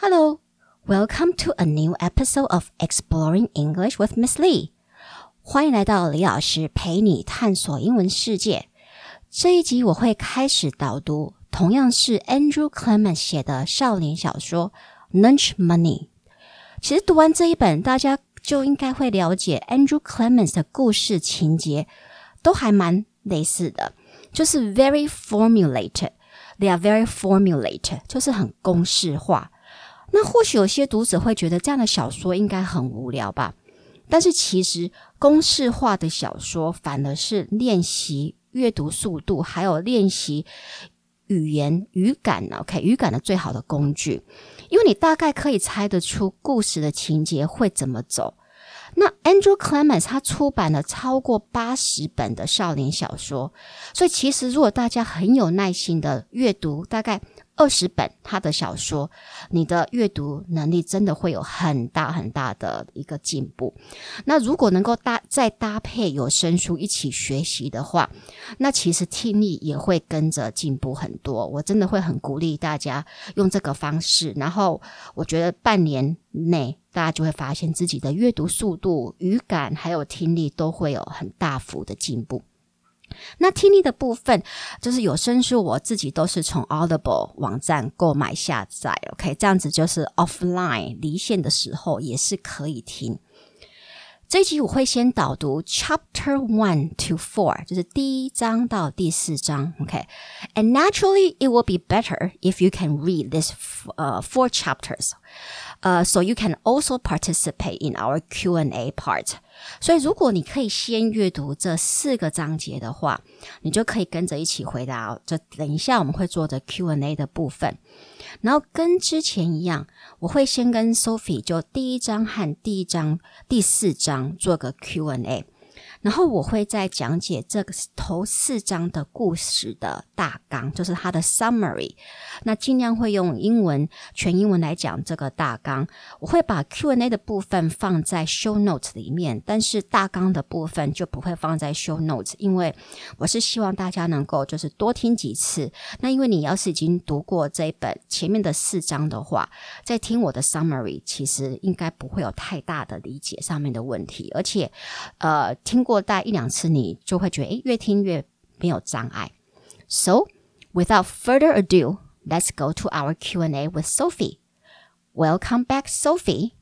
Hello, welcome to a new episode of Exploring English with Miss Lee. 欢迎来到李老师陪你探索英文世界。这一集我会开始导读，同样是 Andrew Clement 写的少年小说《Lunch Money》。其实读完这一本，大家就应该会了解 Andrew Clement 的故事情节都还蛮类似的，就是 very formulated。They are very formulated，就是很公式化。那或许有些读者会觉得这样的小说应该很无聊吧？但是其实公式化的小说反而是练习阅读速度，还有练习语言语感，OK，语感的最好的工具，因为你大概可以猜得出故事的情节会怎么走。那 Andrew Clements 他出版了超过八十本的少年小说，所以其实如果大家很有耐心的阅读，大概。二十本他的小说，你的阅读能力真的会有很大很大的一个进步。那如果能够搭再搭配有声书一起学习的话，那其实听力也会跟着进步很多。我真的会很鼓励大家用这个方式，然后我觉得半年内大家就会发现自己的阅读速度、语感还有听力都会有很大幅的进步。那听力的部分，就是有声书，我自己都是从 Audible 网站购买下载，OK，这样子就是 offline 离线的时候也是可以听。这一集我会先导读 Chapter One to Four，就是第一章到第四章，OK，and naturally it will be better if you can read this 呃 four chapters。呃，so you can also participate in our Q and A part。所以，如果你可以先阅读这四个章节的话，你就可以跟着一起回答。就等一下我们会做的 Q and A 的部分。然后跟之前一样，我会先跟 Sophie 就第一章和第一章第四章做个 Q and A。然后我会再讲解这个头四章的故事的大纲，就是它的 summary。那尽量会用英文全英文来讲这个大纲。我会把 Q&A 的部分放在 show notes 里面，但是大纲的部分就不会放在 show notes，因为我是希望大家能够就是多听几次。那因为你要是已经读过这一本前面的四章的话，在听我的 summary，其实应该不会有太大的理解上面的问题，而且呃听。过大一两次，你就会觉得，诶，越听越没有障碍。So, without further ado, let's go to our Q&A with Sophie. Welcome back, Sophie.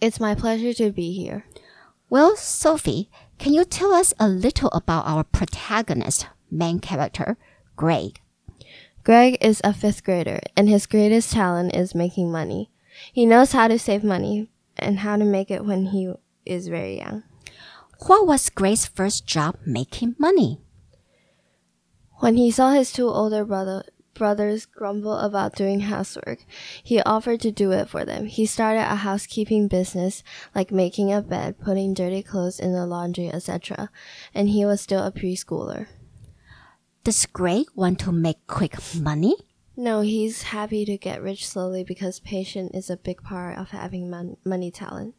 It's my pleasure to be here. Well, Sophie, can you tell us a little about our protagonist, main character, Greg? Greg is a fifth grader, and his greatest talent is making money. He knows how to save money and how to make it when he is very young. What was Greg's first job making money? When he saw his two older brother, brothers grumble about doing housework, he offered to do it for them. He started a housekeeping business like making a bed, putting dirty clothes in the laundry, etc. And he was still a preschooler. Does Greg want to make quick money? No, he's happy to get rich slowly because patience is a big part of having mon money talent.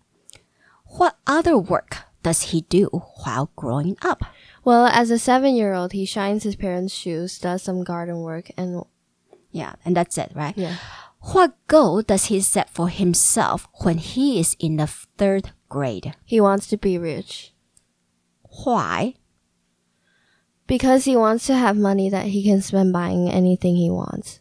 What other work does he do while growing up? Well, as a seven year old, he shines his parents' shoes, does some garden work, and yeah, and that's it, right? Yeah. What goal does he set for himself when he is in the third grade? He wants to be rich. Why? Because he wants to have money that he can spend buying anything he wants.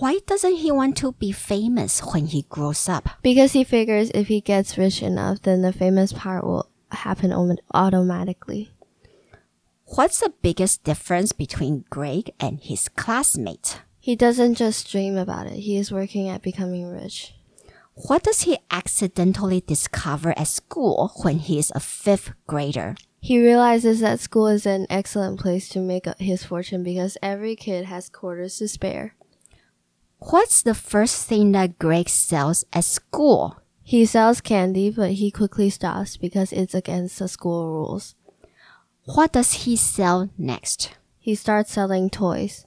Why doesn't he want to be famous when he grows up? Because he figures if he gets rich enough, then the famous part will happen automatically. What's the biggest difference between Greg and his classmate? He doesn't just dream about it, he is working at becoming rich. What does he accidentally discover at school when he is a fifth grader? He realizes that school is an excellent place to make his fortune because every kid has quarters to spare. What's the first thing that Greg sells at school? He sells candy, but he quickly stops because it's against the school rules. What does he sell next? He starts selling toys.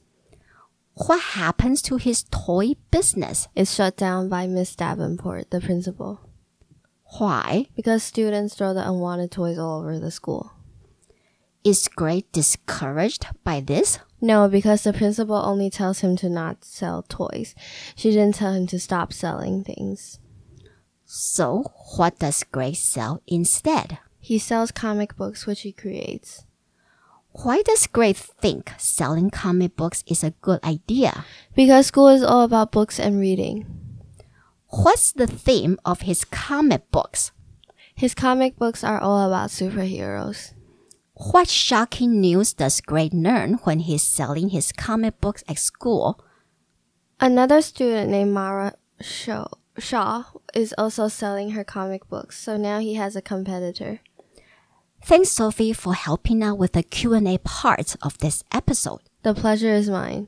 What happens to his toy business? It's shut down by Miss Davenport, the principal. Why? Because students throw the unwanted toys all over the school. Is Greg discouraged by this? No, because the principal only tells him to not sell toys. She didn't tell him to stop selling things. So, what does Greg sell instead? He sells comic books, which he creates. Why does Greg think selling comic books is a good idea? Because school is all about books and reading. What's the theme of his comic books? His comic books are all about superheroes. What shocking news does Greg learn when he's selling his comic books at school? Another student named Maura Shaw, Shaw is also selling her comic books, so now he has a competitor. Thanks, Sophie, for helping out with the Q&A part of this episode. The pleasure is mine.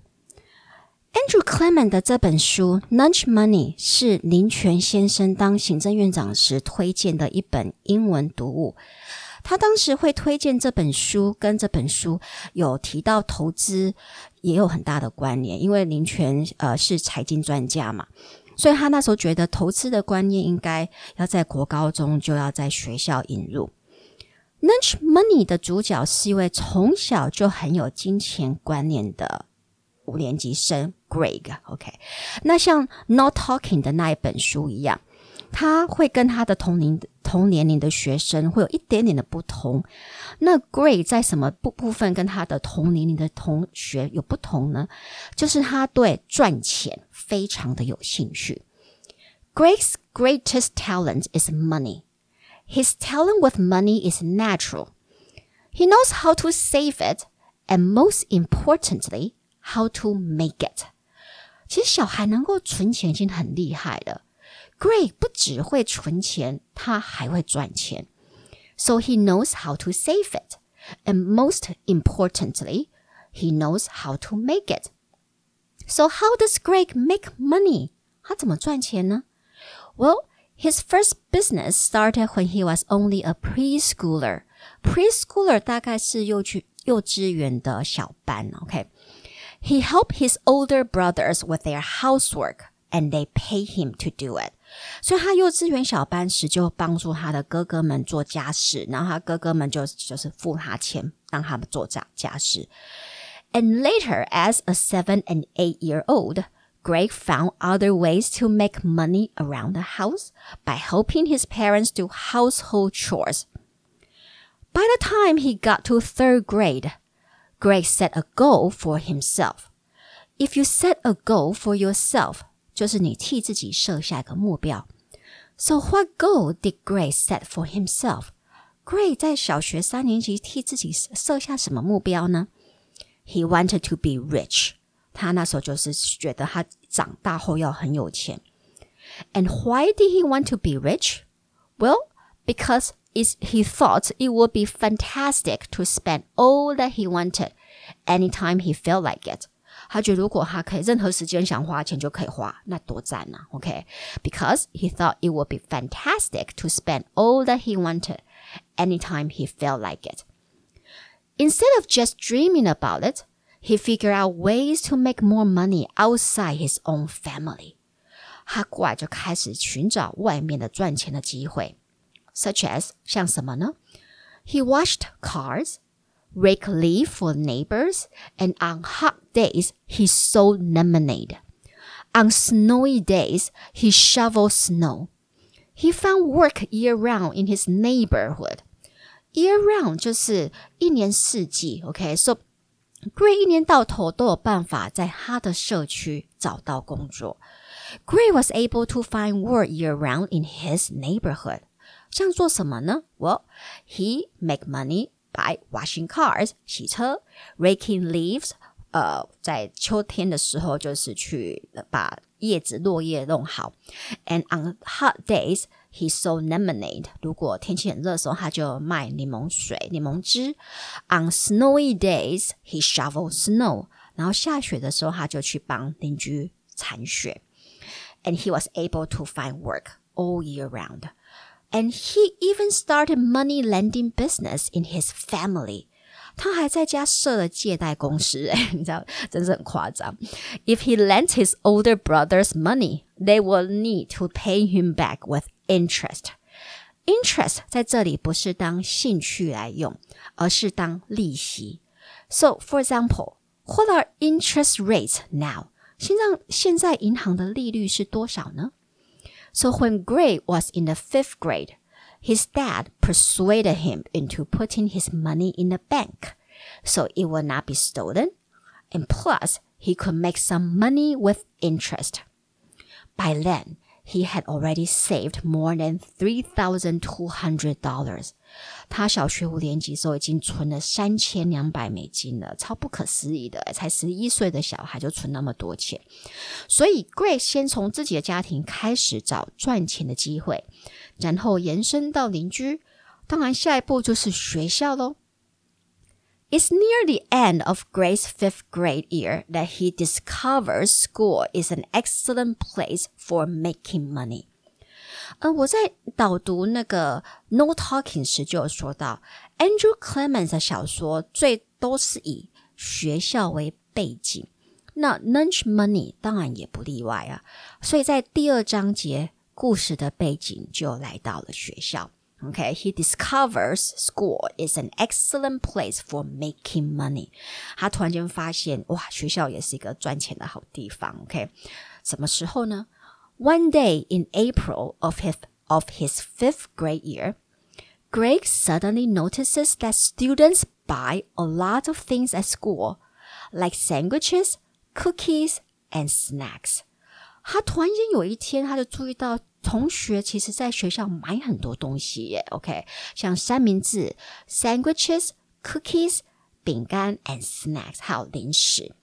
Andrew Clement 的这本书《Lunch Money》是林全先生当行政院长时推荐的一本英文读物。他当时会推荐这本书，跟这本书有提到投资也有很大的关联，因为林泉呃是财经专家嘛，所以他那时候觉得投资的观念应该要在国高中就要在学校引入。Lunch Money 的主角是一位从小就很有金钱观念的五年级生 Greg。OK，那像 Not Talking 的那一本书一样，他会跟他的同龄同年龄的学生会有一点点的不同。那 Greg 在什么部部分跟他的同年龄的同学有不同呢？就是他对赚钱非常的有兴趣。Greg's greatest talent is money. His talent with money is natural. He knows how to save it, and most importantly, how to make it. 其实小孩能够存钱已经很厉害了。Greg 不只会存钱，他还会赚钱，so he knows how to save it, and most importantly, he knows how to make it. So how does Greg make money? 他怎么赚钱呢？Well, his first business started when he was only a preschooler. Preschooler 大概是幼稚幼稚园的小班，OK。He helped his older brothers with their housework, and they pay him to do it. 所以他幼稚园小班时就帮助他的哥哥们做家事，然后他哥哥们就就是付他钱让他们做家家事。And later, as a seven and eight year old, Greg found other ways to make money around the house by helping his parents do household chores. By the time he got to third grade, Greg set a goal for himself. If you set a goal for yourself, 就是你替自己设下一个目标。So what goal did Greg set for himself? Greg 在小学三年级替自己设下什么目标呢？He wanted to be rich. 他那时候就是觉得他长大后要很有钱。And why did he want to be rich? Well, because is he thought it would be fantastic to spend all that he wanted anytime he felt like it. 他觉得如果他可以任何时间想花钱就可以花，那多赞啊！OK，because、okay? he thought it would be fantastic to spend all that he wanted anytime he felt like it. Instead of just dreaming about it, he figured out ways to make more money outside his own family. 他过来就开始寻找外面的赚钱的机会，such as 像什么呢？He washed cars, rake leaf for neighbors, and on hot days, he sold lemonade. On snowy days, he shoveled snow. He found work year round in his neighborhood. Year round 就是一年四季，OK，so、okay? Greg 一年到头都有办法在他的社区找到工作。Greg was able to find work year round in his neighborhood. 这样做什么呢？Well, he make money by washing cars 洗车，raking leaves 呃，在秋天的时候就是去把叶子落叶弄好。And on hot days, he sold lemonade. 如果天气很热的时候，他就卖柠檬水、柠檬汁。On snowy days, he shoveled snow. 然后下雪的时候，他就去帮邻居铲雪。And he was able to find work all year round. And he even started money lending business in his family. 他还在家设了借贷公司，哎，你知道，真是很夸张。If he lent his older brothers money, they will need to pay him back with interest. Interest 在这里不是当兴趣来用，而是当利息。So, for example, What are interest rates now？现在现在银行的利率是多少呢 ？So when Greg was in the fifth grade, his dad persuaded him into putting his money in the bank, so it would not be stolen, and plus he could make some money with interest. By then, he had already saved more than three thousand two hundred dollars. 他小学五年级时候已经存了三千两百美金了，超不可思议的！才十一岁的小孩就存那么多钱。所以，Grace 先从自己的家庭开始找赚钱的机会，然后延伸到邻居，当然下一步就是学校喽。It's near the end of Greg's fifth grade year that he discovers school is an excellent place for making money. Uh, 呃，我在导读那个《No Talking》时就有说到，Andrew Clements 的小说最都是以学校为背景，那 lunch money 当然也不例外啊。所以在第二章节，故事的背景就来到了学校。Okay, he discovers school is an excellent place for making money. 他突然间发现，哇，学校也是一个赚钱的好地方。OK，什么时候呢？One day in April of his of his fifth grade year, Greg suddenly notices that students buy a lot of things at school, like sandwiches, cookies, and snacks. 他突然间有一天，他就注意到同学其实在学校买很多东西耶，OK，像三明治、sandwiches、cookies、饼干 and snacks，还有零食。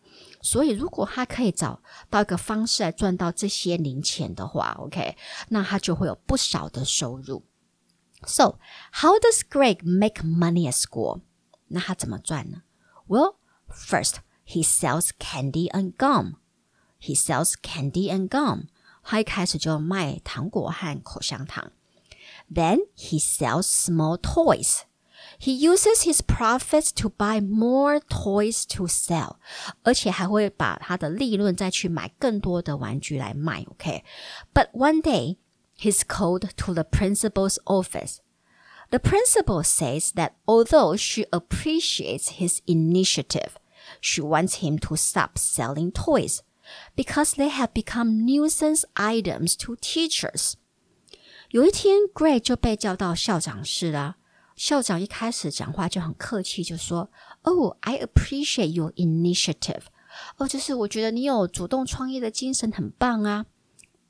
所以，如果他可以找到一个方式来赚到这些零钱的话，OK，那他就会有不少的收入。So, how does Greg make money at school？那他怎么赚呢？Well, first he sells candy and gum. He sells candy and gum. 他一开始就卖糖果和口香糖。Then he sells small toys. He uses his profits to buy more toys to sell，而且还会把他的利润再去买更多的玩具来卖。OK，but、okay? one day he's called to the principal's office. The principal says that although she appreciates his initiative, she wants him to stop selling toys because they have become nuisance items to teachers。有一天，Greg 就被叫到校长室了。校长一开始讲话就很客气，就说：“Oh, I appreciate your initiative。”哦，就是我觉得你有主动创业的精神，很棒啊。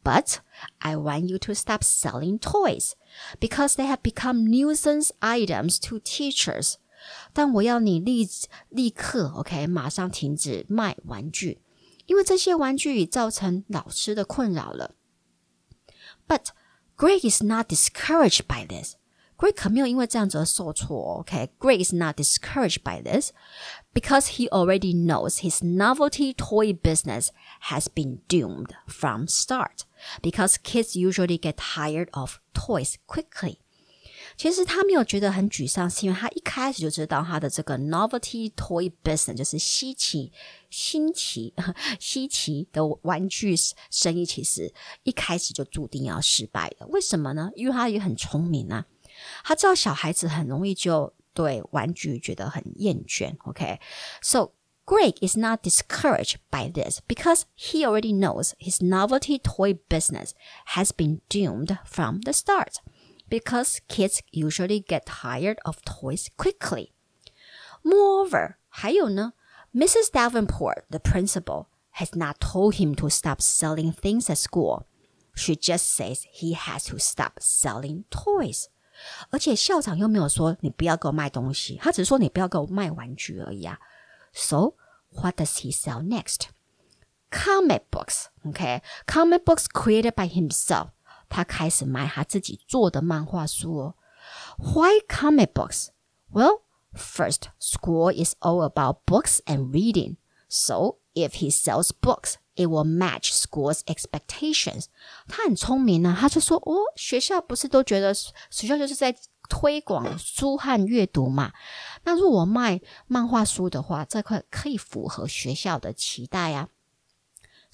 But I want you to stop selling toys because they have become nuisance items to teachers。但我要你立立刻，OK，马上停止卖玩具，因为这些玩具已造成老师的困扰了。But Greg is not discouraged by this. Greg 可没有因为这样子而受挫。OK, Greg is not discouraged by this because he already knows his novelty toy business has been doomed from start because kids usually get tired of toys quickly. 其实他没有觉得很沮丧，是因为他一开始就知道他的这个 novelty toy business 就是稀奇、新奇、稀奇的玩具生意，其实一开始就注定要失败的。为什么呢？因为他也很聪明啊，他知道小孩子很容易就对玩具觉得很厌倦。OK，so、okay? Greg is not discouraged by this because he already knows his novelty toy business has been doomed from the start because kids usually get tired of toys quickly. Moreover, 还有呢，Mrs. Davenport, the principal, has not told him to stop selling things at school. She just says he has to stop selling toys. 而且校长又没有说你不要给我卖东西，他只是说你不要给我卖玩具而已啊。So what does he sell next? Comic books, okay? Comic books created by himself 他开始卖他自己做的漫画书哦。Why comic books? Well, first, school is all about books and reading. So if he sells books, it will match school's expectations. 他很聪明啊，他就说哦，学校不是都觉得学校就是在推广书和阅读嘛？那如果卖漫画书的话，这块可以符合学校的期待啊。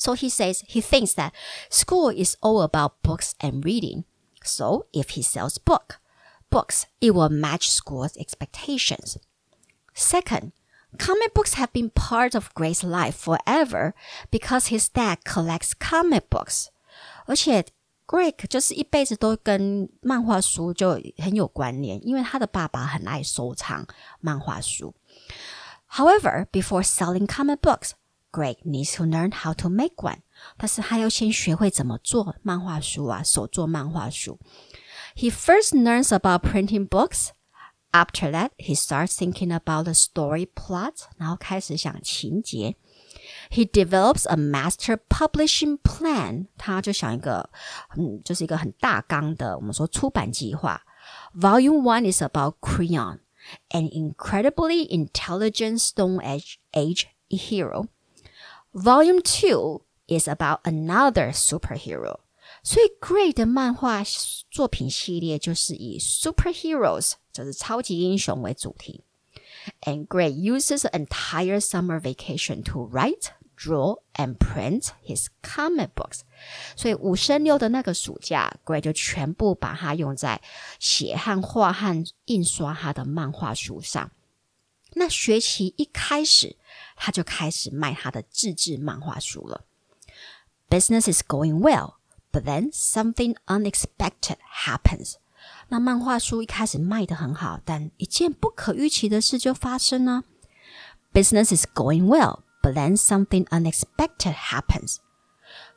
So he says he thinks that school is all about books and reading. So if he sells book, books, it will match school's expectations. Second, comic books have been part of Greg's life forever because his dad collects comic books. 而且 Greg 就是一辈子都跟漫画书就很有关联，因为他的爸爸很爱收藏漫画书。However, before selling comic books, Greg needs to learn how to make one. 但是他要先学会怎么做漫画书啊，手做漫画书。He first learns about printing books. After that, he starts thinking about the story plot. 然后开始想情节。he develops a master publishing plan，他就想一个，嗯，就是一个很大纲的，我们说出版计划。Volume one is about Creon, an incredibly intelligent Stone Age age hero. Volume Two is about another superhero. Greg 的漫画作品系列就是以 Greg uses an entire summer vacation to write, draw, and print his comic books. 所以五升六的那个暑假，Greg 就全部把它用在写和画和印刷他的漫画书上。那学期一开始他就开始卖他的自制漫画书了。Business is going well, but then something unexpected happens. 那漫画书一开始卖得很好，但一件不可预期的事就发生了。Business is going well, but then something unexpected happens.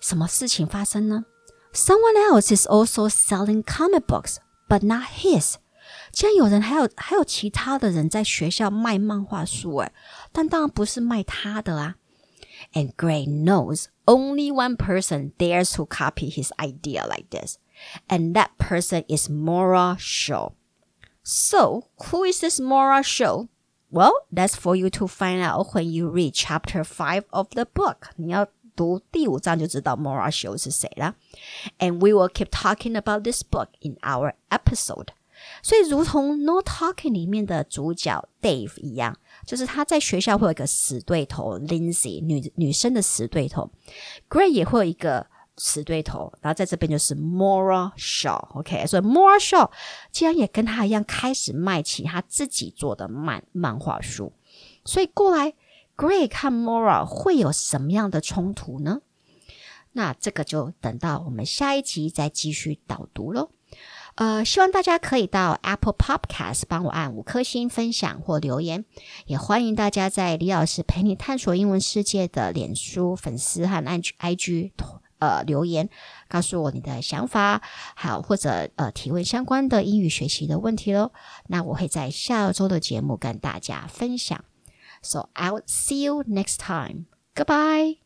什么事情发生呢？Someone else is also selling comic books, but not his. 竟然有人还有还有其他的人在学校卖漫画书，诶，但当然不是卖他的啊。And Greg knows only one person dares to copy his idea like this, and that person is Maura Shaw. So, who is this Maura Shaw? Well, that's for you to find out when you read chapter five of the book. 你要读第五章就知道 Maura we will keep talking about this book in our episode. 所以，如同《No Talking》里面的主角 Dave 一样，就是他在学校会有一个死对头 Lindsay 女女生的死对头，Gray 也会有一个死对头，然后在这边就是 Mora Shaw，OK，所以 Mora Shaw 竟然也跟他一样开始卖起他自己做的漫漫画书，所以过来 Gray 看 Mora 会有什么样的冲突呢？那这个就等到我们下一集再继续导读喽。呃，希望大家可以到 Apple Podcast 帮我按五颗星分享或留言，也欢迎大家在李老师陪你探索英文世界的脸书粉丝和 IG IG。呃，留言告诉我你的想法，好或者呃提问相关的英语学习的问题喽。那我会在下周的节目跟大家分享。So I'll see you next time. Goodbye.